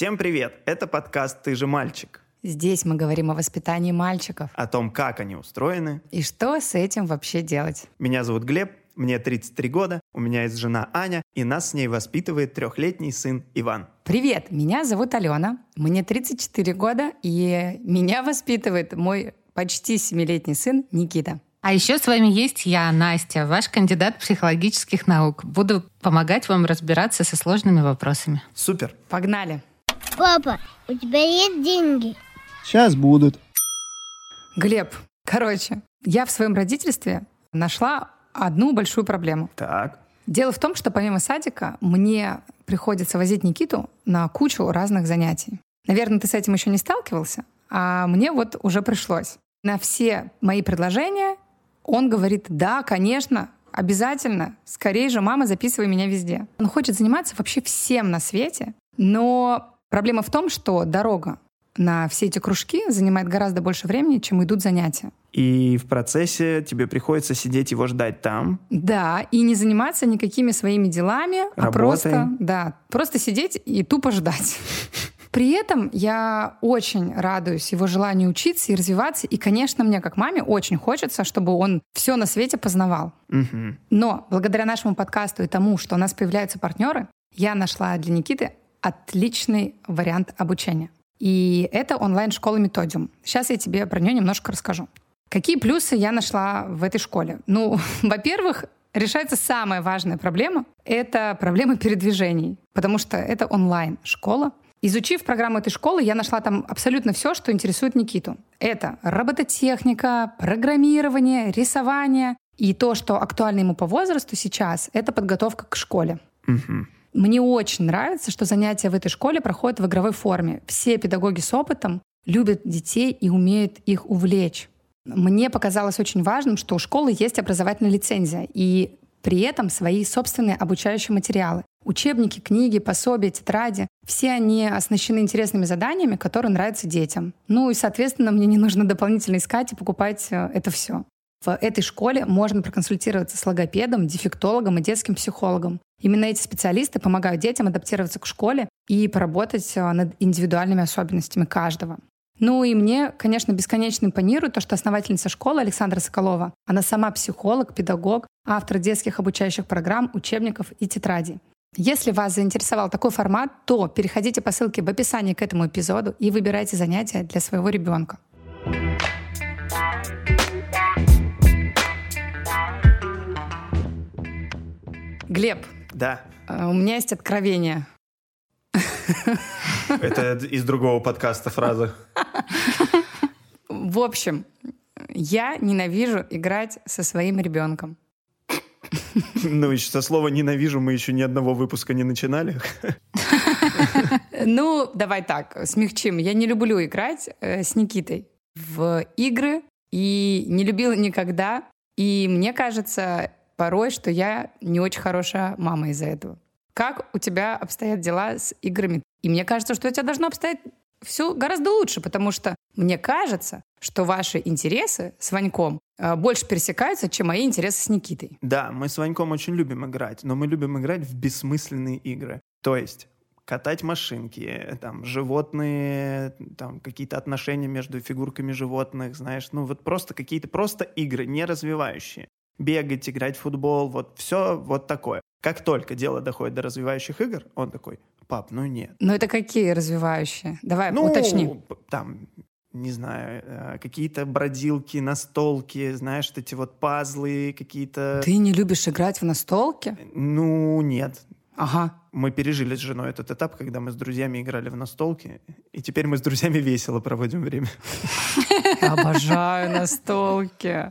Всем привет! Это подкаст «Ты же мальчик». Здесь мы говорим о воспитании мальчиков. О том, как они устроены. И что с этим вообще делать. Меня зовут Глеб, мне 33 года, у меня есть жена Аня, и нас с ней воспитывает трехлетний сын Иван. Привет, меня зовут Алена, мне 34 года, и меня воспитывает мой почти семилетний сын Никита. А еще с вами есть я, Настя, ваш кандидат психологических наук. Буду помогать вам разбираться со сложными вопросами. Супер. Погнали. Папа, у тебя есть деньги? Сейчас будут. Глеб, короче, я в своем родительстве нашла одну большую проблему. Так. Дело в том, что помимо садика мне приходится возить Никиту на кучу разных занятий. Наверное, ты с этим еще не сталкивался, а мне вот уже пришлось. На все мои предложения он говорит, да, конечно, обязательно, скорее же, мама, записывай меня везде. Он хочет заниматься вообще всем на свете, но проблема в том, что дорога на все эти кружки занимает гораздо больше времени, чем идут занятия. И в процессе тебе приходится сидеть его ждать там. Да, и не заниматься никакими своими делами, Работой. а просто, да, просто сидеть и тупо ждать. При этом я очень радуюсь его желанию учиться и развиваться. И, конечно, мне как маме очень хочется, чтобы он все на свете познавал. Мгм. Но благодаря нашему подкасту и тому, что у нас появляются партнеры, я нашла для Никиты отличный вариант обучения. И это онлайн-школа Методиум. Сейчас я тебе про нее немножко расскажу. Какие плюсы я нашла в этой школе? Ну, во-первых, решается самая важная проблема — это проблема передвижений, потому что это онлайн-школа. Изучив программу этой школы, я нашла там абсолютно все, что интересует Никиту. Это робототехника, программирование, рисование. И то, что актуально ему по возрасту сейчас, это подготовка к школе. Мгм. Мне очень нравится, что занятия в этой школе проходят в игровой форме. Все педагоги с опытом любят детей и умеют их увлечь. Мне показалось очень важным, что у школы есть образовательная лицензия и при этом свои собственные обучающие материалы. Учебники, книги, пособия, тетради. Все они оснащены интересными заданиями, которые нравятся детям. Ну и, соответственно, мне не нужно дополнительно искать и покупать э, это все. В этой школе можно проконсультироваться с логопедом, дефектологом и детским психологом. Именно эти специалисты помогают детям адаптироваться к школе и поработать э, над индивидуальными особенностями каждого. Ну и мне, конечно, бесконечно импонирует то, что основательница школы Александра Соколова, она сама психолог, педагог, автор детских обучающих программ, учебников и тетрадей. Если вас заинтересовал такой формат, то переходите по ссылке в описании к этому эпизоду и выбирайте занятия для своего ребенка. Глеб, Да. э, у меня есть откровение. Это из другого подкаста фраза. В общем, я ненавижу играть со своим ребенком. Ну, еще со слова «ненавижу» мы еще ни одного выпуска не начинали. Ну, давай так, смягчим. Я не люблю играть э, с Никитой в игры и не любила никогда. И мне кажется порой, что я не очень хорошая мама из-за этого. Как у тебя обстоят дела с играми? И мне кажется, что у тебя должно обстоять все гораздо лучше, потому что мне кажется, что ваши интересы с Ваньком э, больше пересекаются, чем мои интересы с Никитой. Да, мы с Ваньком очень любим играть, но мы любим играть в бессмысленные игры. То есть катать машинки, там, животные, там, какие-то отношения между фигурками животных, знаешь, ну, вот просто какие-то просто игры, не развивающие. Бегать, играть в футбол, вот все вот такое. Как только дело доходит до развивающих игр, он такой, пап, ну нет. Но это какие развивающие? Давай, Ну, уточни. там, не знаю, э, какие-то бродилки, настолки, знаешь, эти вот пазлы, какие-то... Ты не любишь играть в настолки? Ну, нет. Ага. Мы пережили с женой этот этап, когда мы с друзьями играли в настолки, и теперь мы с друзьями весело проводим время. Обожаю настолки.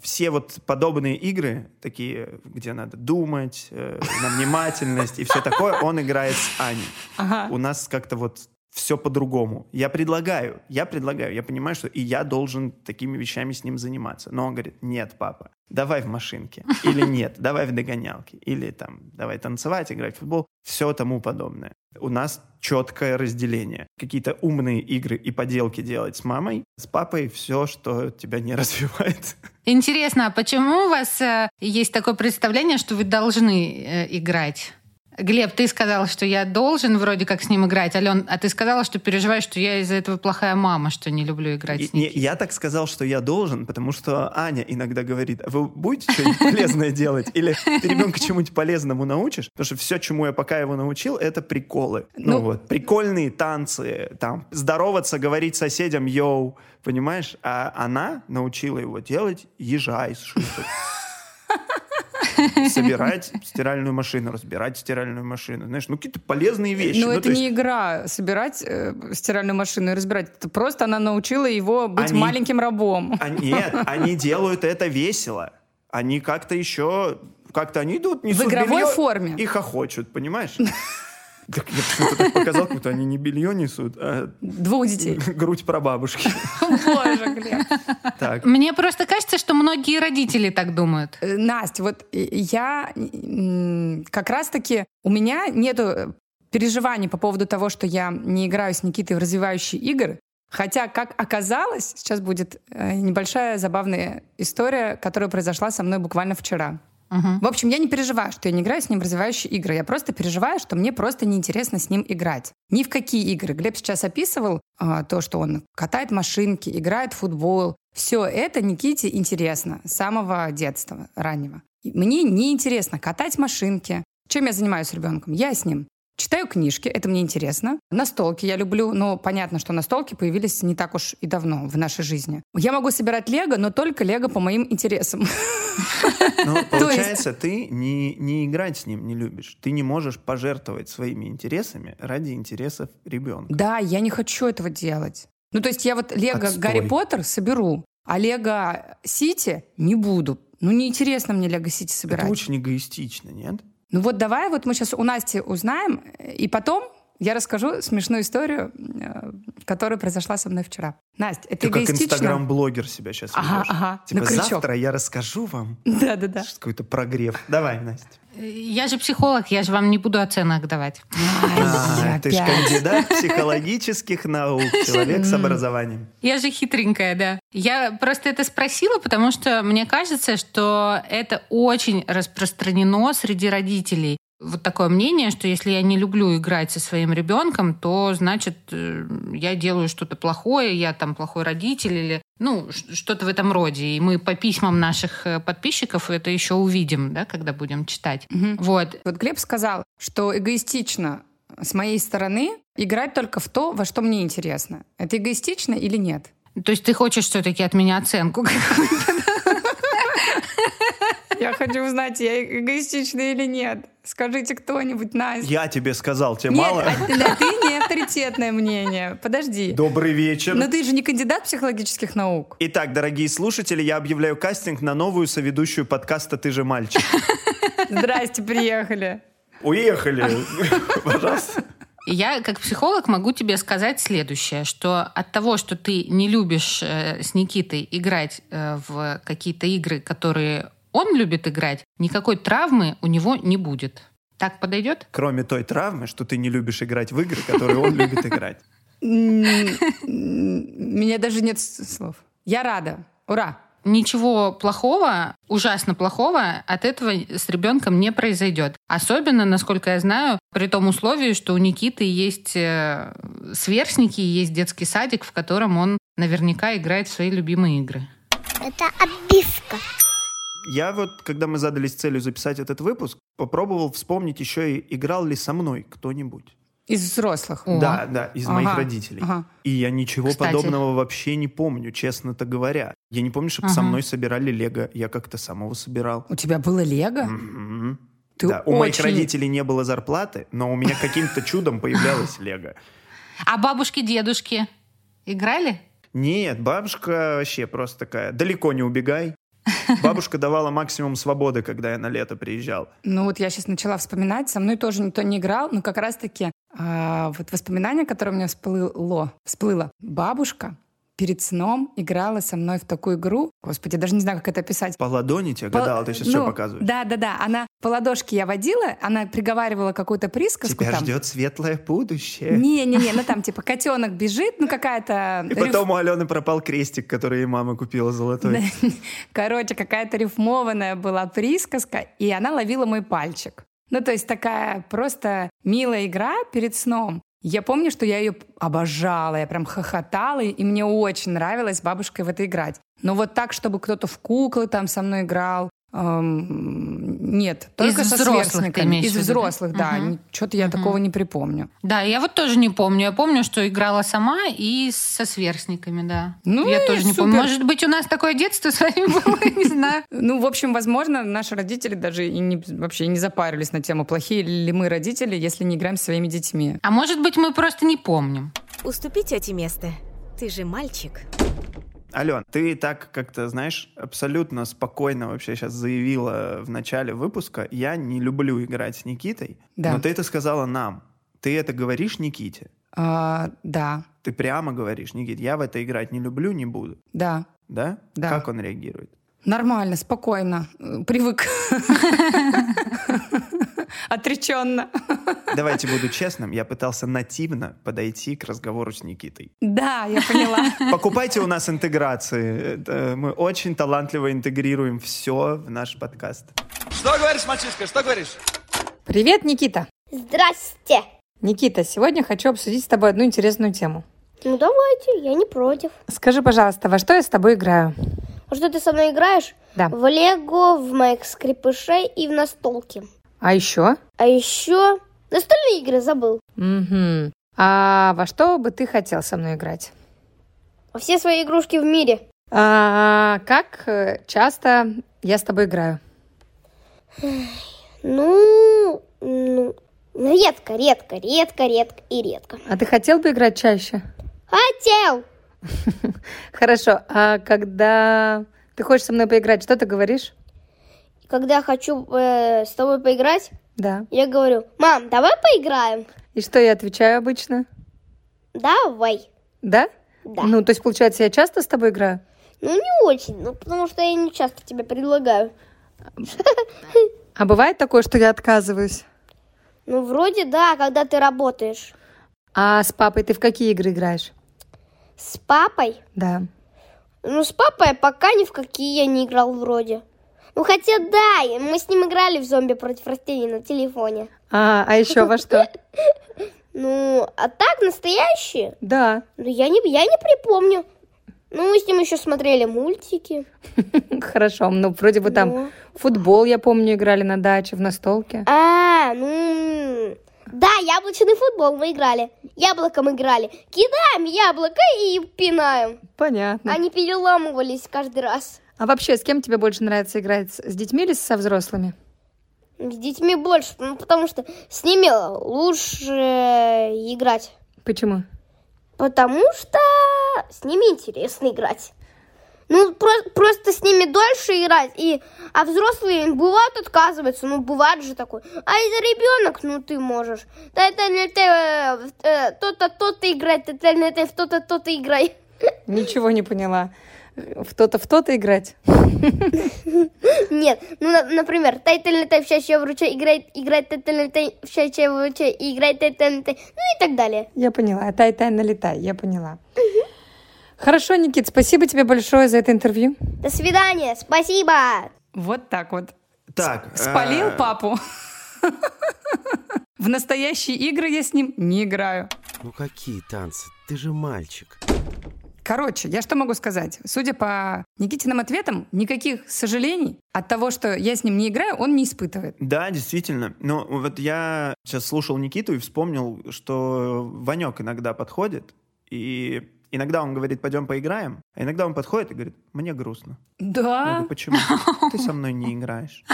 Все вот подобные игры, такие, где надо думать, э, на внимательность и все такое, он играет с Аней. Ага. У нас как-то вот все по-другому. Я предлагаю, я предлагаю, я понимаю, что и я должен такими вещами с ним заниматься. Но он говорит, нет, папа, давай в машинке. Или нет, давай в догонялки. Или там, давай танцевать, играть в футбол. Все тому подобное. У нас четкое разделение. Какие-то умные игры и поделки делать с мамой. С папой все, что тебя не развивает. Интересно, а почему у вас э, есть такое представление, что вы должны э, играть? Глеб, ты сказал, что я должен вроде как с ним играть, Ален, а ты сказала, что переживаешь, что я из-за этого плохая мама, что не люблю играть И- с Никитой. я так сказал, что я должен, потому что Аня иногда говорит, «А вы будете что-нибудь полезное делать? Или ты ребенка чему-нибудь полезному научишь? Потому что все, чему я пока его научил, это приколы. Ну, Ну- вот, прикольные танцы, там, здороваться, говорить соседям «йоу», понимаешь? А она научила его делать ежа из шуток. Собирать стиральную машину, разбирать стиральную машину. Знаешь, ну какие-то полезные вещи. Но Ну, это то есть- не игра собирать э, стиральную машину и разбирать. Это просто она научила его быть Они- маленьким рабом. А нет, они делают это весело. Они как-то еще... Как-то они идут, несут игровой белье форме. И хохочут, понимаешь? Так я почему-то так показал, как будто они не белье несут, а Двух детей. грудь прабабушки. Боже, Глеб. Так. Мне просто кажется, что многие родители так думают. Э, Настя, вот э, я как раз-таки у меня нету э, переживаний по поводу того, что я не играю с Никитой в развивающие игры. Хотя, как оказалось, сейчас будет небольшая забавная история, которая произошла со мной буквально вчера. Мгм. В общем, я не переживаю, что я не играю с ним в развивающие игры. Я просто переживаю, что мне просто неинтересно с ним играть. Ни в какие игры. Глеб сейчас описывал а, то, что он катает машинки, играет в футбол. Все это Никите интересно с самого детства, раннего. Мне неинтересно катать машинки. Чем я занимаюсь с ребенком? Я с ним Читаю книжки, это мне интересно. Настолки я люблю, но понятно, что настолки появились не так уж и давно в нашей жизни. Я могу собирать лего, но только лего по моим интересам. Ну, получается, ты не, не играть с ним не любишь. Ты не можешь пожертвовать своими интересами ради интересов ребенка. Да, я не хочу этого делать. Ну, то есть я вот Лего Отстой. Гарри Поттер соберу, а Лего Сити не буду. Ну, неинтересно мне Лего Сити собирать. Это очень эгоистично, нет? Ну вот давай вот мы сейчас у Насти узнаем, и потом я расскажу смешную историю, э, которая произошла со мной вчера. Настя, это Ты как эгоистично? инстаграм-блогер себя сейчас Ага, ведешь. ага, Типа завтра я расскажу вам Да-да-да. какой-то прогрев. Давай, Настя. Я же психолог, я же вам не буду оценок давать. А, ты же кандидат психологических наук, человек с образованием. Я же хитренькая, да. Я просто это спросила, потому что мне кажется, что это очень распространено среди родителей. Вот такое мнение, что если я не люблю играть со своим ребенком, то значит э, я делаю что-то плохое, я там плохой родитель или ну что-то в этом роде. И мы по письмам наших э, подписчиков это еще увидим, да, когда будем читать. Мгм. Вот. Вот Глеб сказал, что эгоистично с моей стороны играть только в то, во что мне интересно. Это эгоистично или нет? То есть ты хочешь все-таки от меня оценку Я хочу узнать, я эгоистична или нет. Скажите кто-нибудь, Настя. Я тебе сказал, тебе Нет, мало? а ты, да, ты не авторитетное мнение. Подожди. Добрый вечер. Но ты же не кандидат психологических наук. Итак, дорогие слушатели, я объявляю кастинг на новую соведущую подкаста «Ты же мальчик». Здрасте, приехали. Уехали. Пожалуйста. Я, как психолог, могу тебе сказать следующее, что от того, что ты не любишь э, с Никитой играть э, в какие-то игры, которые он любит играть, никакой травмы у него не будет. Так подойдет? Кроме той травмы, что ты не любишь играть в игры, которые он любит играть. Меня даже нет слов. Я рада. Ура. Ничего плохого, ужасно плохого от этого с ребенком не произойдет. Особенно, насколько я знаю, при том условии, что у Никиты есть э, сверстники, есть детский садик, в котором он наверняка играет в свои любимые игры. Это обивка. Я вот, когда мы задались целью записать этот выпуск, попробовал вспомнить еще и играл ли со мной кто-нибудь. Из взрослых. О. Да, да, из Ага, моих родителей. ага. И я ничего Кстати. подобного вообще не помню, честно-то говоря. Я не помню, чтобы со Ага. мной собирали лего. Я как-то самого собирал. У тебя было лего? Мгм. Ты да, у моих очень- родителей не было зарплаты, но у меня каким-то чудом появлялось лего. А бабушки, дедушки играли? Нет, бабушка вообще просто такая, далеко не убегай. Бабушка давала максимум свободы, когда я на лето приезжал. Ну вот я сейчас начала вспоминать, со мной тоже никто не играл, но как раз-таки а, вот воспоминание, которое у меня всплыло, всплыло. Бабушка перед сном играла со мной в такую игру. Господи, я даже не знаю, как это описать. По ладони тебе По- гадала, ты сейчас ну, что показываешь? Да, да, да. Она по ладошке я водила, она приговаривала какую-то присказку Тебя там. ждет светлое будущее. Не-не-не, ну там типа котенок бежит, ну какая-то... И риф- потом у Алены пропал крестик, который ей мама купила золотой. Короче, какая-то рифмованная была присказка, и она ловила мой пальчик. Ну, то есть такая просто милая игра перед сном. Я помню, что я ее обожала, я прям хохотала, и мне очень нравилось бабушкой в это играть. Но вот так, чтобы кто-то в куклы там со мной играл, нет, только Из со взрослых сверстниками. Из взрослых, да. Мгм. Что-то я такого не припомню. Да, я вот тоже не помню. Я помню, что играла сама и со сверстниками, да. Ну я и тоже не супер. помню. Может быть, у нас такое детство с вами было, не знаю. Ну, в общем, возможно, наши родители даже и не, вообще не запарились на тему, плохие ли мы родители, если не играем со своими детьми. А может быть, мы просто не помним. Уступи тете место. Ты же мальчик. Ален, ты так как-то, знаешь, абсолютно спокойно вообще сейчас заявила в начале выпуска, я не люблю играть с Никитой, Да. но ты это сказала нам. Ты это говоришь Никите? А, да, Ты прямо говоришь, Никит, я в это играть не люблю, не буду. да. Да? Да. Как он реагирует? Нормально, спокойно. э, Привык. Отреченно. Давайте буду честным, я пытался нативно подойти к разговору с Никитой. Да, я поняла. Покупайте у нас интеграции. Мы очень талантливо интегрируем все в наш подкаст. Что говоришь, мальчишка, что говоришь? Привет, Никита. Здрасте. Никита, сегодня хочу обсудить с тобой одну интересную тему. Ну давайте, я не против. Скажи, пожалуйста, во что я с тобой играю? А что ты со мной играешь? Да. В Лего, в моих скрипышей и в настолки. А еще? А еще настольные игры забыл. Угу. А во что бы ты хотел со мной играть? Все свои игрушки в мире. А, как э, часто я с тобой играю? Ну, ну, редко, редко, редко, редко и редко. А ты хотел бы играть чаще? Хотел. Хорошо. А когда ты хочешь со мной поиграть, что ты говоришь? Когда хочу э, с тобой поиграть, Да. я говорю, мам, давай поиграем. И что я отвечаю обычно? Давай. Да? Да. Ну, то есть, получается, я часто с тобой играю? Ну, не очень, ну, потому что я не часто тебе предлагаю. А бывает такое, что я отказываюсь? Ну, вроде да, когда ты работаешь. А с папой ты в какие игры играешь? С папой? Да. Ну, с папой пока ни в какие я не играл вроде. Ну, хотя да, мы с ним играли в зомби против растений на телефоне. А, а еще во что? Ну, а так, настоящие? Да. Ну, я не, я не припомню. Ну, мы с ним еще смотрели мультики. Хорошо. Ну, вроде бы там Ну. футбол, я помню, играли на даче, в настолке. А, ну... Да, яблочный футбол мы играли. Яблоком играли. Кидаем яблоко и пинаем. Понятно. Они переламывались каждый раз. А вообще, с кем тебе больше нравится играть? С детьми или со взрослыми? С детьми больше, ну, потому что с ними лучше играть. Почему? Потому что с ними интересно играть. Ну, про- просто с ними дольше играть. И, а взрослые бывают отказываются. Ну, бывает же такое. А это ребенок, ну ты можешь. Да это не ты, э, э, то-то, то-то играть, это не ты, то-то, то-то играй. Ничего не поняла. В то-то, в то-то играть? Нет, ну, на- например, тайтель тай в чаще вруча играет, играет тайтель тай в чаще вруча, играет тайтель тай, ну и так далее. Я поняла. Тай-тай, налетай. Я поняла. Хорошо, Никит, спасибо тебе большое за это интервью. До свидания, спасибо. Вот так вот. Так. Спалил э, папу. В настоящие игры я с ним не играю. Ну какие танцы? Ты же мальчик. Короче, я что могу сказать? Судя по Никитиным ответам, никаких сожалений от того, что я с ним не играю, он не испытывает. Да, действительно. Но вот я сейчас слушал Никиту и вспомнил, что Ванек иногда подходит, и иногда он говорит, пойдем поиграем, а иногда он подходит и говорит, мне грустно. Я Да? говорю, почему? Ты со мной не играешь.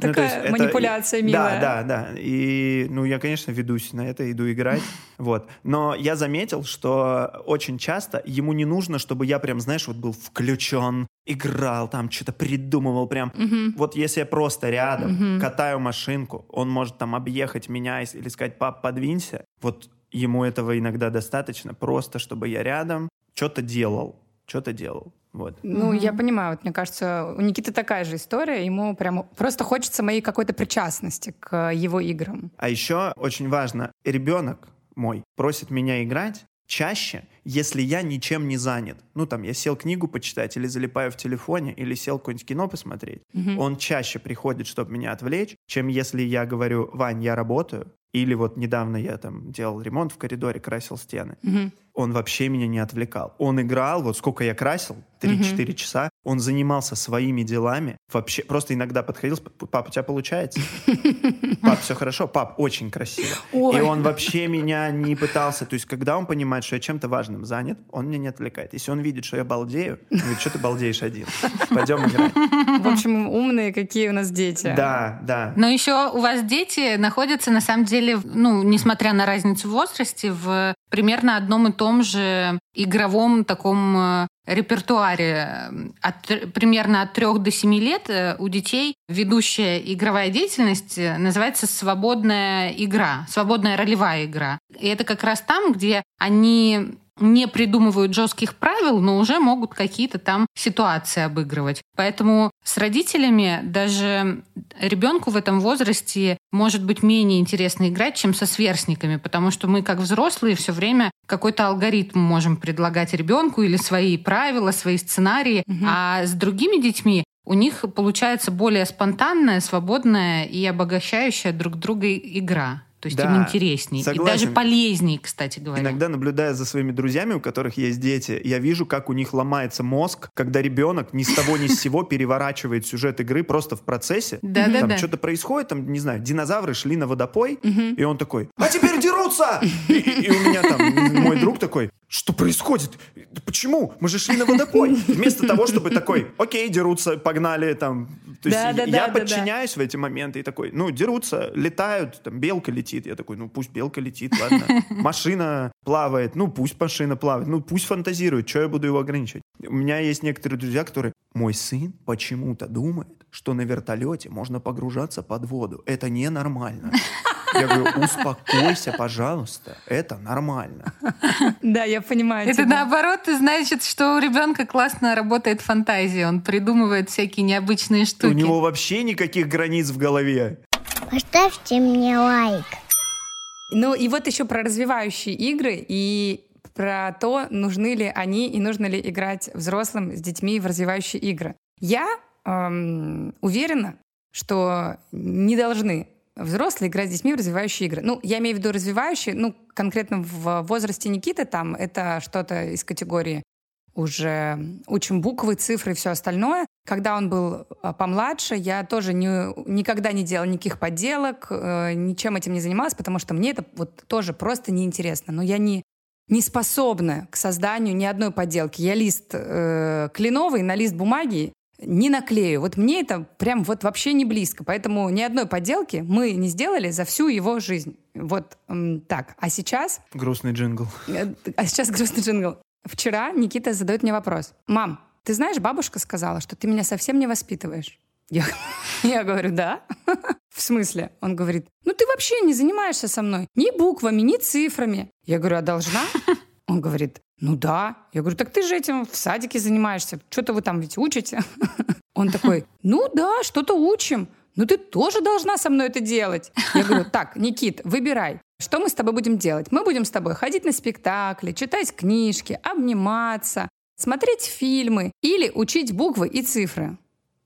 Ну, Такая есть это- манипуляция милая. Да, да, да. И, ну, я, конечно, ведусь на это, иду играть. Вот. Но я заметил, что очень часто ему не нужно, чтобы я прям, знаешь, вот был включен, играл, там что-то придумывал прям. Вот если я просто рядом катаю машинку, он может там объехать меня или сказать, пап, подвинься. Вот ему этого иногда достаточно, просто чтобы я рядом что-то делал, что-то делал. Вот. Ну, я понимаю, вот мне кажется, у Никиты такая же история, ему прям просто хочется моей какой-то причастности к его играм. А еще очень важно, ребенок мой просит меня играть, чаще, если я ничем не занят. Ну, там, я сел книгу почитать или залипаю в телефоне, или сел какое-нибудь кино посмотреть. Он чаще приходит, чтобы меня отвлечь, чем если я говорю, Вань, я работаю, или вот недавно я там делал ремонт в коридоре, красил стены. Он вообще меня не отвлекал. Он играл, вот сколько я красил, 3-4 часа, он занимался своими делами. Вообще, просто иногда подходил, пап, у тебя получается? Пап, все хорошо? Пап, очень красиво. Ой. И он вообще меня не пытался. То есть, когда он понимает, что я чем-то важным занят, он меня не отвлекает. Если он видит, что я балдею, он говорит, что ты балдеешь один? Пойдем играть. В общем, умные какие у нас дети. Да, да. Но еще у вас дети находятся, на самом деле, ну, несмотря на разницу в возрасте, в примерно одном и том же игровом таком э, репертуаре. От, примерно от 3 до 7 лет э, у детей ведущая игровая деятельность э, называется свободная игра, свободная ролевая игра. И это как раз там, где они не придумывают жестких правил, но уже могут какие-то там ситуации обыгрывать. Поэтому с родителями даже ребенку в этом возрасте может быть менее интересно играть, чем со сверстниками, потому что мы, как взрослые, все время какой-то алгоритм можем предлагать ребенку или свои правила, свои сценарии, а с другими детьми у них получается более спонтанная, свободная и обогащающая друг друга игра. То есть Да, им интереснее. И согласен. даже полезнее, кстати говоря. Иногда, наблюдая за своими друзьями, у которых есть дети, я вижу, как у них ломается мозг, когда ребенок ни с того ни с сего переворачивает сюжет игры просто в процессе. Да-да-да. Там что-то происходит, там, не знаю, динозавры шли на водопой, и он такой, а теперь дерутся! И, и у меня там мой друг такой, что происходит? Да Почему? Мы же шли на водопой. Вместо того, чтобы такой, окей, дерутся, погнали там. То есть Да-да-да, я да-да. подчиняюсь в эти моменты и такой, ну, дерутся, летают, там, белка летит. Я такой, ну, пусть белка летит, ладно. Машина плавает, ну, пусть машина плавает, ну, пусть фантазирует, что я буду его ограничивать. У меня есть некоторые друзья, которые, мой сын почему-то думает, что на вертолете можно погружаться под воду. Это ненормально. Я говорю, успокойся, пожалуйста, это нормально. Да, я понимаю. Это тебя. наоборот значит, что у ребенка классно работает фантазия. Он придумывает всякие необычные штуки. У него вообще никаких границ в голове. Поставьте мне лайк. Ну и вот еще про развивающие игры и про то, нужны ли они и нужно ли играть взрослым с детьми в развивающие игры. Я эм, уверена, что не должны взрослые играть с детьми в развивающие игры. Ну, я имею в виду развивающие, ну, конкретно в возрасте Никиты там это что-то из категории уже учим буквы, цифры и все остальное. Когда он был а, помладше, я тоже не, никогда не делала никаких подделок, э, ничем этим не занималась, потому что мне это вот тоже просто неинтересно. Но я не, не способна к созданию ни одной подделки. Я лист э, кленовый на лист бумаги не наклею. Вот мне это прям вот вообще не близко. Поэтому ни одной подделки мы не сделали за всю его жизнь. Вот так. А сейчас Грустный джингл. Э, А сейчас грустный джингл. Вчера Никита задает мне вопрос. Мам, ты знаешь, бабушка сказала, что ты меня совсем не воспитываешь. Я, я говорю, да. В смысле? Он говорит, ну ты вообще не занимаешься со мной ни буквами, ни цифрами. Я говорю, а должна? Он говорит, ну да. Я говорю, так ты же этим в садике занимаешься. Что-то вы там ведь учите. Он такой, ну да, что-то учим. Ну ты тоже должна со мной это делать. Я говорю, так, Никит, выбирай. Что мы с тобой будем делать? Мы будем с тобой ходить на спектакли, читать книжки, обниматься, смотреть фильмы или учить буквы и цифры.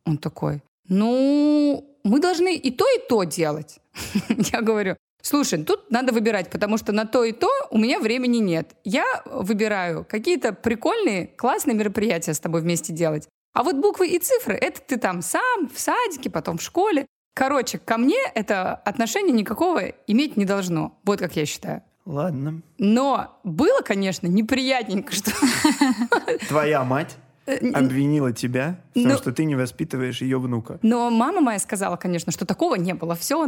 Он такой, ну, мы должны и то, и то делать. Я говорю, слушай, тут надо выбирать, потому что на то и то у меня времени нет. Я выбираю какие-то прикольные, классные мероприятия с тобой вместе делать. А вот буквы и цифры, это ты там сам, в садике, потом в школе. Короче, ко мне это отношение никакого иметь не должно. Вот как я считаю. Ладно. Но было, конечно, неприятненько, что... Твоя мать обвинила тебя в том, ну- что ты не воспитываешь ее внука. Но мама моя сказала, конечно, что такого не было. Все,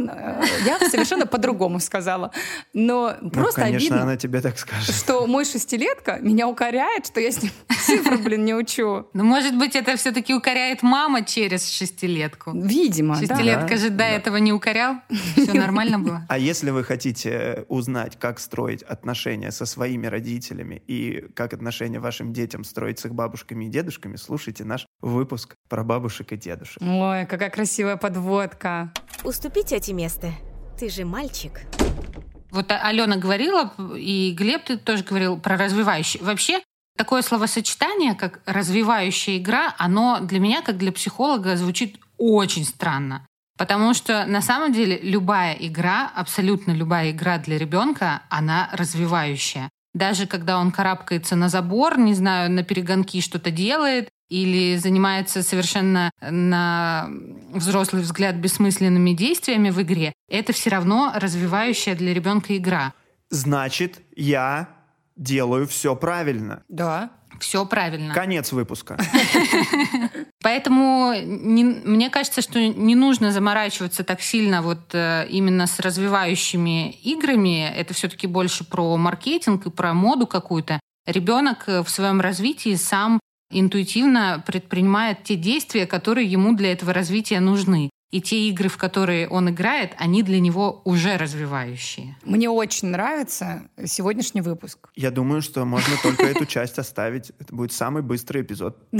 я совершенно по-другому сказала. Но просто ну, конечно, обидно, она тебе так скажет. что мой шестилетка меня укоряет, что я с ним цифры, блин, не учу. Ну, может быть, это все-таки укоряет мама через шестилетку. Видимо, да. Шестилетка же до да. этого не укорял. Все нормально было. А если вы хотите узнать, как строить отношения со своими родителями и как отношения вашим детям строить с их бабушками и дедушками, слушайте наш выпуск про бабушек и дедушек. Ой, какая красивая подводка. Уступите эти место. Ты же мальчик. Вот А- Алена говорила, и Глеб ты тоже говорил про развивающий. Вообще, такое словосочетание, как развивающая игра, оно для меня, как для психолога, звучит очень странно. Потому что на самом деле любая игра, абсолютно любая игра для ребенка, она развивающая. Даже когда он карабкается на забор, не знаю, на перегонки что-то делает, или занимается совершенно на взрослый взгляд бессмысленными действиями в игре, это все равно развивающая для ребенка игра. Значит, я делаю все правильно. Да. Все правильно. Конец выпуска. Поэтому не- мне кажется, что не нужно заморачиваться так сильно вот э, именно с развивающими играми. Это все-таки больше про маркетинг и про моду какую-то. Ребенок э, в своем развитии сам интуитивно предпринимает те действия, которые ему для этого развития нужны. И те игры, в которые он играет, они для него уже развивающие. Мне очень нравится сегодняшний выпуск. Я думаю, что можно только эту часть оставить. Это будет самый быстрый эпизод. О,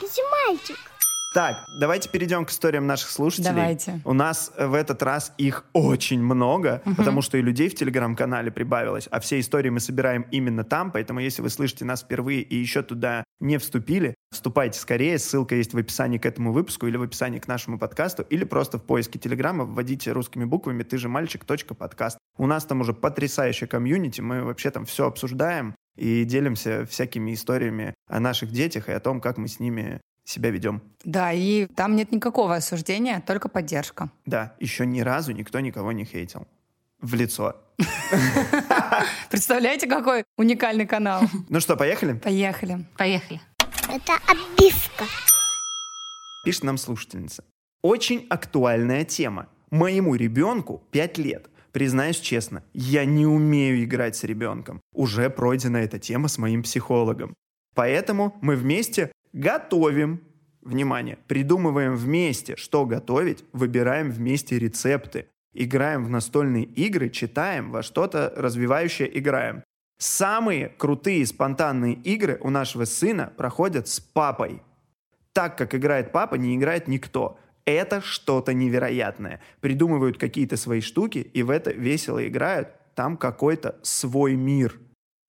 ты же мальчик. Так, давайте перейдем к историям наших слушателей. Давайте. У нас э, в этот раз их очень много, потому что и людей в телеграм-канале прибавилось, а все истории мы собираем именно там, поэтому если вы слышите нас впервые и еще туда не вступили, вступайте скорее, ссылка есть в описании к этому выпуску или в описании к нашему подкасту, или просто в поиске телеграма вводите русскими буквами «ты же мальчик. подкаст». У нас там уже потрясающая комьюнити, мы вообще там все обсуждаем и делимся всякими историями о наших детях и о том, как мы с ними себя ведем. Да, и там нет никакого осуждения, только поддержка. Да, еще ни разу никто никого не хейтил. В лицо. Представляете, какой уникальный канал? Ну что, поехали? Поехали. Поехали. Это обивка. Пишет нам слушательница. Очень актуальная тема. Моему ребенку 5 лет. Признаюсь честно, я не умею играть с ребенком. Уже пройдена эта тема с моим психологом. Поэтому мы вместе готовим. Внимание, придумываем вместе, что готовить, выбираем вместе рецепты, играем в настольные игры, читаем, во что-то развивающее играем. Самые крутые спонтанные игры у нашего сына проходят с папой. Так как играет папа, не играет никто. Это что-то невероятное. Придумывают какие-то свои штуки и в это весело играют. Там какой-то свой мир.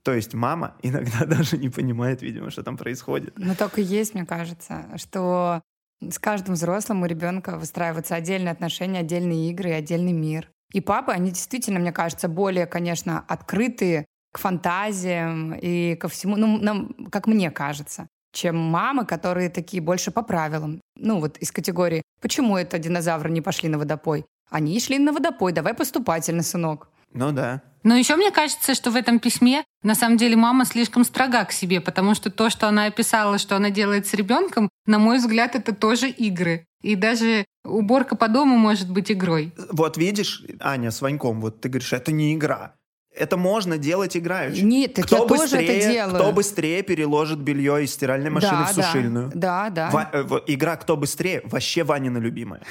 То есть мама иногда даже не понимает, видимо, что там происходит. Но только есть, мне кажется, что с каждым взрослым у ребенка выстраиваются отдельные отношения, отдельные игры и отдельный мир. И папы, они действительно, мне кажется, более, конечно, открытые к фантазиям и ко всему, ну, нам, как мне кажется, чем мамы, которые такие больше по правилам. Ну, вот из категории «Почему это динозавры не пошли на водопой?» Они шли на водопой, давай поступательно, сынок. Ну да. Но еще мне кажется, что в этом письме на самом деле мама слишком строга к себе, потому что то, что она описала, что она делает с ребенком, на мой взгляд, это тоже игры. И даже уборка по дому может быть игрой. Вот видишь, Аня, с Ваньком, вот ты говоришь, это не игра. Это можно делать играючи. Нет, так кто я тоже быстрее, это делаю. Кто быстрее переложит белье из стиральной машины да, в сушильную. Да, да. Ва- э, игра «Кто быстрее» вообще Ванина любимая.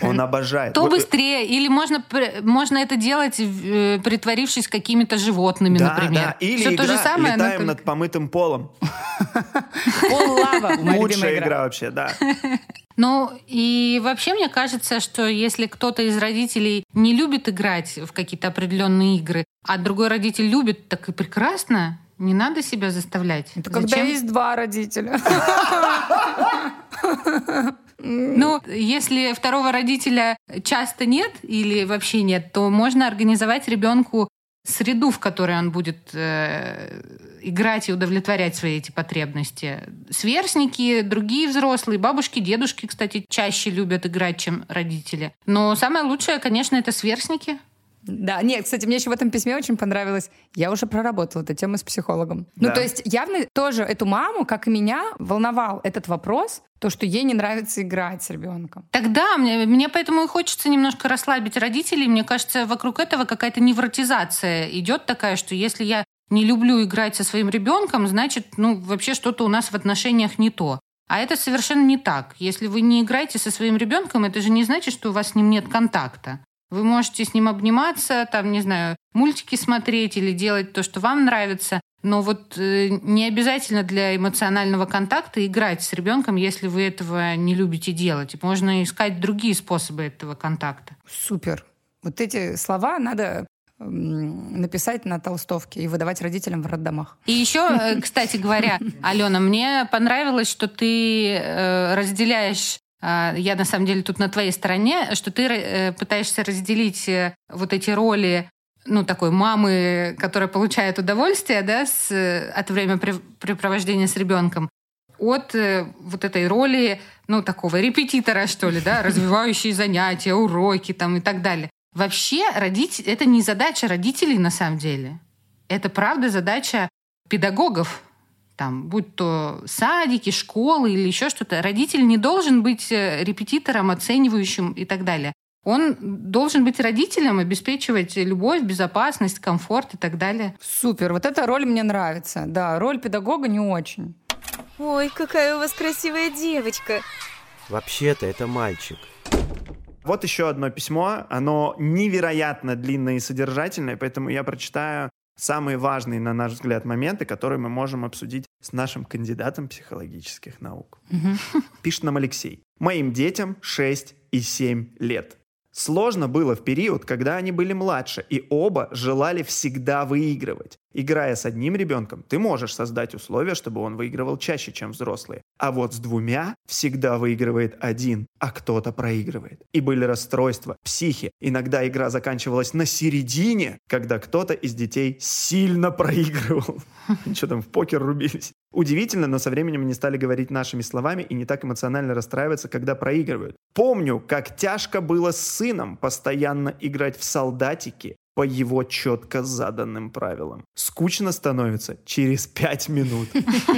Он обожает. Кто э, быстрее? Или можно, можно это делать, э, притворившись какими-то животными, Да, например. да. Или Все игра то же самое, «Летаем только- над помытым полом». Пол лава. Лучшая игра вообще, да. Ну, и вообще мне кажется, что если кто-то из родителей не любит играть в какие-то определенные игры, а другой родитель любит, так и прекрасно. Не надо себя заставлять. Это когда Зачем? есть два родителя. Ну, если второго родителя часто нет или вообще нет, то можно организовать ребенку среду, в которой он будет э, играть и удовлетворять свои эти потребности. Сверстники, другие взрослые, бабушки, дедушки, кстати, чаще любят играть, чем родители. Но самое лучшее, конечно, это сверстники. Да, нет, кстати, мне еще в этом письме очень понравилось. Я уже проработала эту тему с психологом. Ну, Да. то есть явно тоже эту маму, как и меня, волновал этот вопрос, то, что ей не нравится играть с ребенком. Тогда мне, мне поэтому и хочется немножко расслабить родителей. Мне кажется, вокруг этого какая-то невротизация идет такая, что если я не люблю играть со своим ребенком, значит, ну, вообще что-то у нас в отношениях не то. А это совершенно не так. Если вы не играете со своим ребенком, это же не значит, что у вас с ним нет контакта. Вы можете с ним обниматься, там, не знаю, мультики смотреть или делать то, что вам нравится. Но вот э, не обязательно для эмоционального контакта играть с ребенком, если вы этого не любите делать. Можно искать другие способы этого контакта. Супер. Вот эти слова надо м, написать на толстовке и выдавать родителям в роддомах. И еще, э, кстати говоря, Алена, мне понравилось, что ты э, разделяешь я на самом деле тут на твоей стороне, что ты э, пытаешься разделить э, вот эти роли ну, такой мамы, которая получает удовольствие да, с, э, от времяпрепровождения с ребенком, от э, вот этой роли, ну, такого репетитора, что ли, да, развивающие занятия, уроки там и так далее. Вообще, родить, это не задача родителей на самом деле. Это, правда, задача педагогов, там, будь то садики, школы или еще что-то. Родитель не должен быть э, репетитором, оценивающим и так далее. Он должен быть родителем, обеспечивать любовь, безопасность, комфорт и так далее. Супер, вот эта роль мне нравится. Да, роль педагога не очень. Ой, какая у вас красивая девочка. Вообще-то это мальчик. Вот еще одно письмо. Оно невероятно длинное и содержательное, поэтому я прочитаю самые важные, на наш взгляд, моменты, которые мы можем обсудить с нашим кандидатом психологических наук. Пишет нам Алексей. «Моим детям 6 и 7 лет. Сложно было в период, когда они были младше, и оба желали всегда выигрывать. Играя с одним ребенком, ты можешь создать условия, чтобы он выигрывал чаще, чем взрослые. А вот с двумя всегда выигрывает один, а кто-то проигрывает. И были расстройства, психи. Иногда игра заканчивалась на середине, когда кто-то из детей сильно проигрывал. Что там, в покер рубились. Удивительно, но со временем они стали говорить нашими словами и не так эмоционально расстраиваться, когда проигрывают. Помню, как тяжко было с сыном постоянно играть в солдатики по его четко заданным правилам. Скучно становится через пять минут.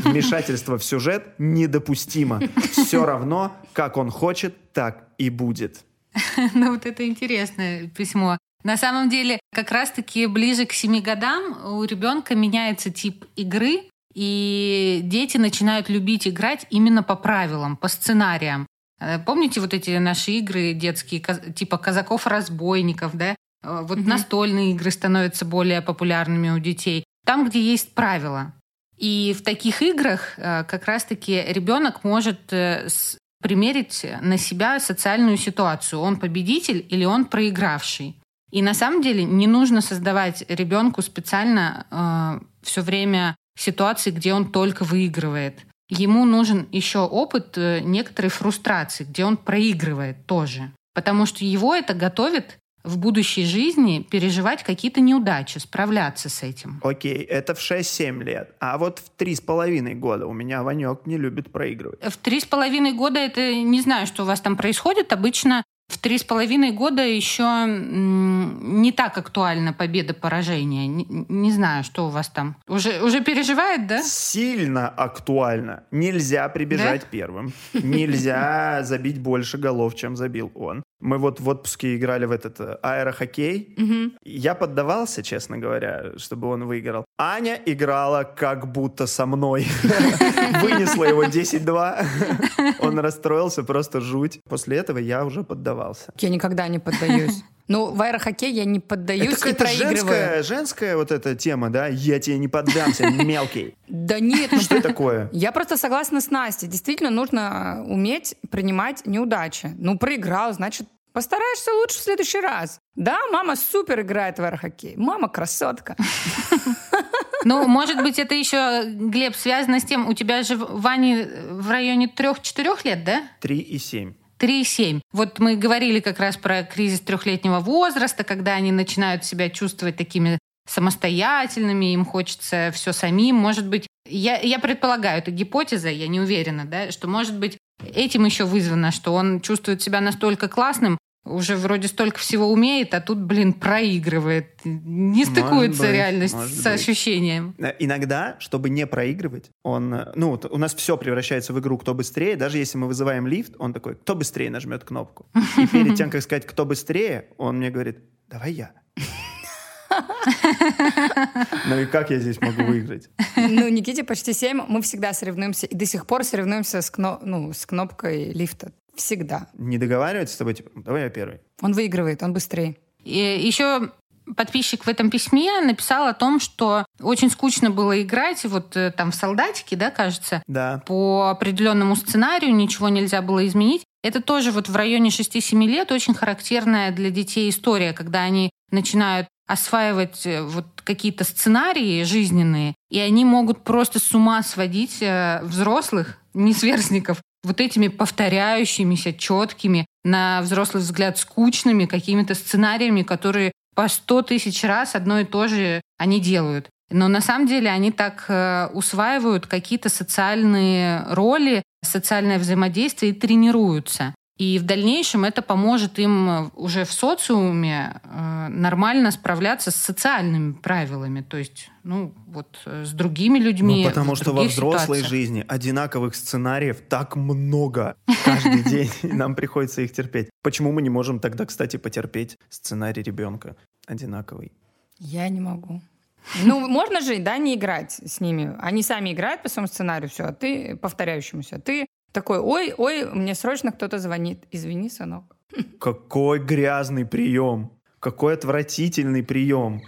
Вмешательство в сюжет недопустимо. Все равно, как он хочет, так и будет. Ну вот это интересное письмо. На самом деле, как раз-таки ближе к семи годам у ребенка меняется тип игры, и дети начинают любить играть именно по правилам, по сценариям. Э, помните вот эти наши игры детские, типа казаков-разбойников, да? Э, вот mm настольные игры становятся более популярными у детей. Там, где есть правила. И в таких играх э, как раз-таки ребенок может примерить на себя социальную ситуацию. Он победитель или он проигравший. И на самом деле не нужно создавать ребенку специально э, все время ситуации, где он только выигрывает. Ему нужен еще опыт э, некоторой фрустрации, где он проигрывает тоже. Потому что его это готовит в будущей жизни переживать какие-то неудачи, справляться с этим. Окей, это в 6-7 лет. А вот в 3,5 года у меня Ванек не любит проигрывать. В 3,5 года это не знаю, что у вас там происходит. Обычно в три с половиной года еще не так актуальна победа-поражение. Не, не знаю, что у вас там. Уже, уже переживает, да? Сильно актуально. Нельзя прибежать да? первым. Нельзя забить больше голов, чем забил он. Мы вот в отпуске играли в этот э, аэрохоккей. Угу. Я поддавался, честно говоря, чтобы он выиграл. Аня играла как будто со мной. Вынесла его 10-2. Он расстроился, просто жуть. После этого я уже поддавался. Я никогда не поддаюсь. Ну, в аэрохоккей я не поддаюсь это и проигрываю. Женская, женская вот эта тема, да? Я тебе не поддамся, мелкий. Да нет. Ну, Что такое? Я просто согласна с Настей. Действительно, нужно уметь принимать неудачи. Ну, проиграл, значит, постараешься лучше в следующий раз. Да, мама супер играет в аэрохоккей. Мама красотка. Ну, может быть, это еще, Глеб, связано с тем, у тебя же Ване в районе трех-четырех лет, да? Три и семь. 3,7. Вот мы говорили как раз про кризис трехлетнего возраста, когда они начинают себя чувствовать такими самостоятельными, им хочется все самим. Может быть, я, я предполагаю, это гипотеза, я не уверена, да, что может быть этим еще вызвано, что он чувствует себя настолько классным, уже вроде столько всего умеет, а тут, блин, проигрывает. Не стыкуется быть, реальность с быть. ощущением. Э, иногда, чтобы не проигрывать, он... Э, ну, вот у нас все превращается в игру «Кто быстрее». Даже если мы вызываем лифт, он такой «Кто быстрее?» нажмет кнопку. И перед тем, как сказать «Кто быстрее?», он мне говорит «Давай я». Ну и как я здесь могу выиграть? Ну, Никите почти 7, мы всегда соревнуемся, и до сих пор соревнуемся с, кно... ну, с кнопкой лифта. Всегда. Не договаривается с тобой, типа, давай я первый. Он выигрывает, он быстрее. И еще подписчик в этом письме написал о том, что очень скучно было играть, вот э, там в солдатики, да, кажется, Да. по определенному сценарию, ничего нельзя было изменить. Это тоже вот в районе 6-7 лет очень характерная для детей история, когда они начинают осваивать э, вот какие-то сценарии жизненные, и они могут просто с ума сводить э, взрослых, не сверстников, вот этими повторяющимися, четкими, на взрослый взгляд, скучными какими-то сценариями, которые по сто тысяч раз одно и то же они делают. Но на самом деле они так э, усваивают какие-то социальные роли, социальное взаимодействие и тренируются. И в дальнейшем это поможет им э, уже в социуме э, нормально справляться с социальными правилами, то есть, ну, вот э, с другими людьми. Ну, потому в что во взрослой ситуациях. жизни одинаковых сценариев так много каждый день, и нам приходится их терпеть. Почему мы не можем тогда, кстати, потерпеть сценарий ребенка одинаковый? Я не могу. Ну, можно же, да, не играть с ними. Они сами играют по своему сценарию, все, а ты повторяющемуся. Ты такой, ой, ой, мне срочно кто-то звонит. Извини, сынок. Какой грязный прием! Какой отвратительный прием!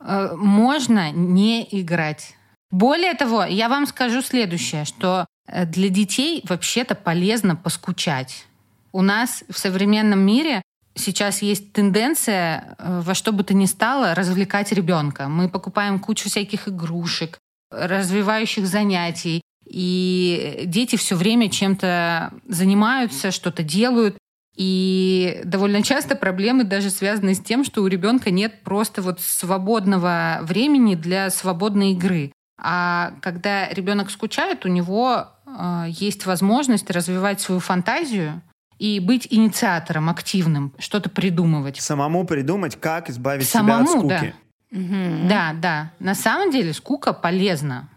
Э, можно не играть. Более того, я вам скажу следующее, что э, для детей вообще-то полезно поскучать. У нас в современном мире сейчас есть тенденция э, во что бы то ни стало развлекать ребенка. Мы покупаем кучу всяких игрушек, развивающих занятий, и дети все время чем-то занимаются, что-то делают. И довольно часто проблемы даже связаны с тем, что у ребенка нет просто вот свободного времени для свободной игры. А когда ребенок скучает, у него э, есть возможность развивать свою фантазию и быть инициатором, активным, что-то придумывать. Самому придумать, как избавить Самому, себя от да. скуки. Мгм. Да, да. На самом деле скука полезна.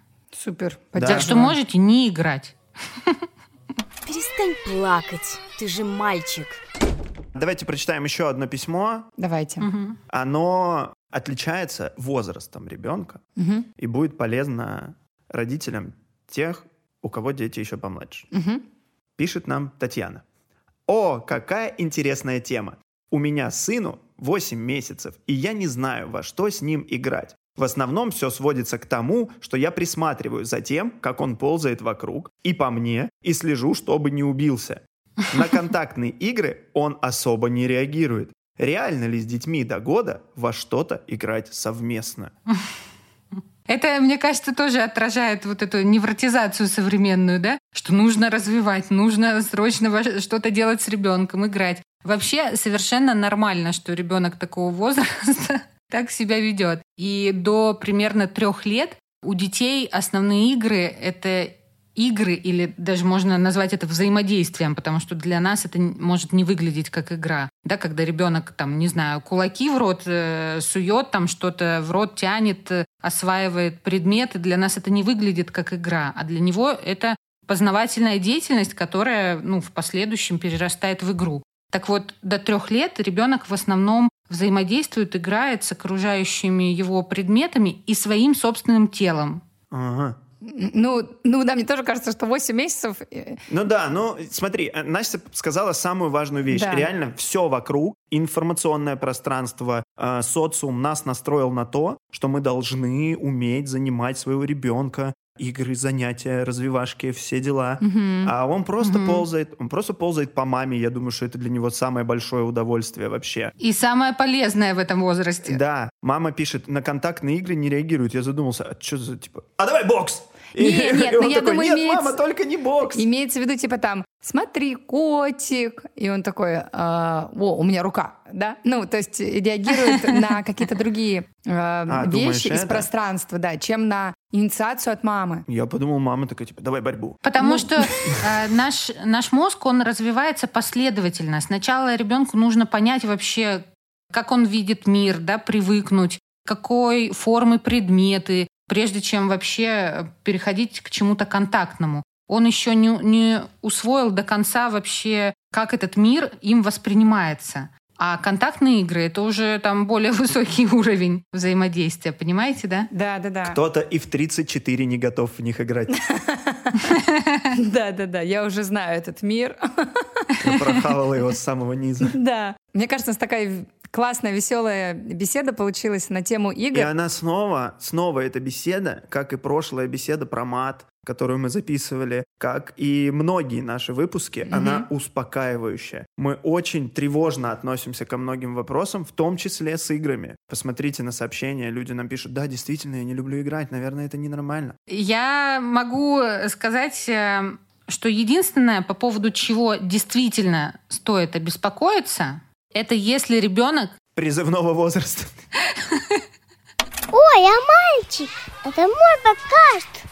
Супер. Да. Так что можете не играть. Перестань плакать, ты же мальчик. Давайте прочитаем еще одно письмо. Давайте. Оно отличается возрастом ребенка и будет полезно родителям тех, у кого дети еще помладше. Пишет нам Татьяна. О, какая интересная тема. У меня сыну 8 месяцев, и я не знаю, во что с ним играть. В основном все сводится к тому, что я присматриваю за тем, как он ползает вокруг, и по мне, и слежу, чтобы не убился. На контактные игры он особо не реагирует. Реально ли с детьми до года во что-то играть совместно? Это, мне кажется, тоже отражает вот эту невротизацию современную, да? Что нужно развивать, нужно срочно что-то делать с ребенком, играть. Вообще совершенно нормально, что ребенок такого возраста так себя ведет. И до примерно трех лет у детей основные игры — это игры, или даже можно назвать это взаимодействием, потому что для нас это может не выглядеть как игра. Да, когда ребенок, там, не знаю, кулаки в рот э, сует, там что-то в рот тянет, э, осваивает предметы, для нас это не выглядит как игра, а для него это познавательная деятельность, которая ну, в последующем перерастает в игру. Так вот, до трех лет ребенок в основном взаимодействует, играет с окружающими его предметами и своим собственным телом. Ага. Ну, ну да, мне тоже кажется, что 8 месяцев... э, Ну да, ну смотри, э, Настя сказала самую важную вещь. Да. Реально все вокруг, информационное пространство, э, социум нас настроил на то, что мы должны уметь занимать своего ребенка, игры, занятия, развивашки, все дела. мгм. А он просто Мгм. ползает, он просто ползает по маме. Я думаю, что это для него самое большое удовольствие вообще. И самое полезное в этом возрасте. Да, мама пишет, на контактные игры не реагирует. Я задумался, а что за типа, а давай бокс! И, Не, нет, и он ну я такой, думаю, нет, имеется- мама, только не бокс! Имеется в виду, типа там, смотри, котик. И он такой, «А, о, у меня рука, да? Ну, то есть реагирует на какие-то другие э, думаешь, вещи из это? пространства, да, чем на инициацию от мамы. Я подумал, мама такая, типа, давай борьбу. Потому что э, наш, наш мозг, он развивается последовательно. Сначала ребенку нужно понять вообще, как он видит мир, да, привыкнуть, какой формы предметы, прежде чем вообще переходить к чему-то контактному. Он еще не, не усвоил до конца вообще, как этот мир им воспринимается. А контактные игры — это уже там более высокий уровень взаимодействия, понимаете, да? Да, да, да. Кто-то и в 34 не готов в них играть. Да, да, да. Я уже знаю этот мир. Я прохавала его с самого низа. Да. Мне кажется, у нас такая Классная, веселая беседа получилась на тему И игр. она снова, снова эта беседа, как и прошлая беседа про мат, которую мы записывали, как и многие наши выпуски, она успокаивающая. Мы очень тревожно относимся ко многим вопросам, в том числе с играми. Посмотрите на сообщения, люди нам пишут, да, действительно, я не люблю играть, наверное, это ненормально. Я могу сказать, э, что единственное, по поводу чего действительно стоит обеспокоиться, это если ребенок Призывного возраста. Ой, а мальчик? Это мой подкаст.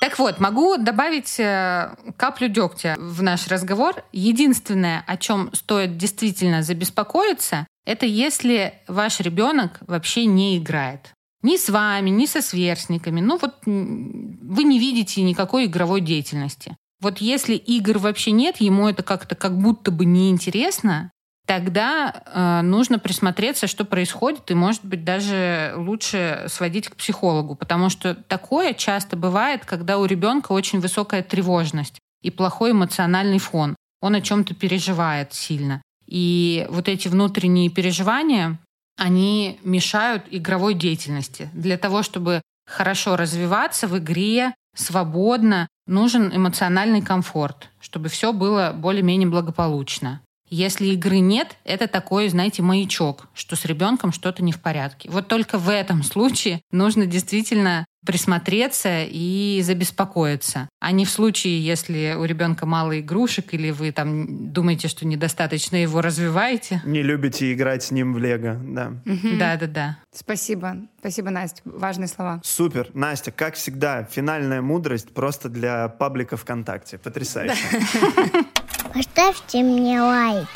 Так вот, могу добавить э, каплю дегтя в наш разговор. Единственное, о чем стоит действительно забеспокоиться, это если ваш ребенок вообще не играет. Ни с вами, ни со сверстниками. Ну вот вы не видите никакой игровой деятельности. Вот если игр вообще нет, ему это как-то как будто бы неинтересно, тогда э, нужно присмотреться, что происходит, и, может быть, даже лучше сводить к психологу, потому что такое часто бывает, когда у ребенка очень высокая тревожность и плохой эмоциональный фон. Он о чем-то переживает сильно. И вот эти внутренние переживания, они мешают игровой деятельности. Для того, чтобы хорошо развиваться в игре, свободно, нужен эмоциональный комфорт, чтобы все было более-менее благополучно. Если игры нет, это такой, знаете, маячок, что с ребенком что-то не в порядке. Вот только в этом случае нужно действительно присмотреться и забеспокоиться. А не в случае, если у ребенка мало игрушек или вы там думаете, что недостаточно его развиваете. Не любите играть с ним в лего, да. Да-да-да. Спасибо. Спасибо, Настя. Важные слова. Супер. Настя, как всегда, финальная мудрость просто для паблика ВКонтакте. Потрясающе. Поставьте мне лайк.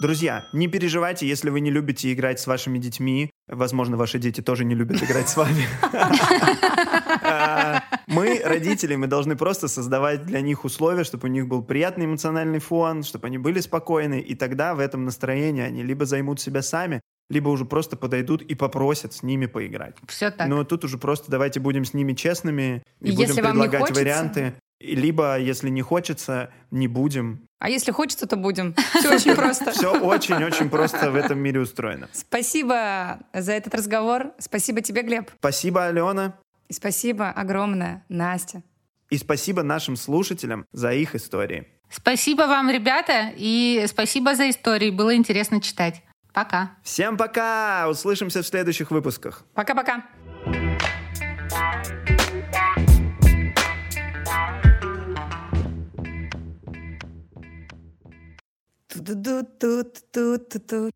Друзья, не переживайте, если вы не любите играть с вашими детьми. Возможно, ваши дети тоже не любят играть с вами. А, Мы, родители, мы должны просто создавать для них условия, чтобы у них был приятный эмоциональный фон, чтобы они были спокойны, и тогда в этом настроении они либо займут себя сами, либо уже просто подойдут и попросят с ними поиграть. Все так. Но тут уже просто давайте будем с ними честными и, И будем если вам не предлагать хочется- варианты. Либо, если не хочется, не будем. А если хочется, то будем. Все очень просто. Все очень-очень просто в этом мире устроено. Спасибо за этот разговор. Спасибо тебе, Глеб. Спасибо, Алена. И спасибо огромное, Настя. И спасибо нашим слушателям за их истории. Спасибо вам, ребята, и спасибо за истории. Было интересно читать. Пока. Всем пока! Услышимся в следующих выпусках. Пока-пока. Ту-ду-ду-ту-ту-ту-ту.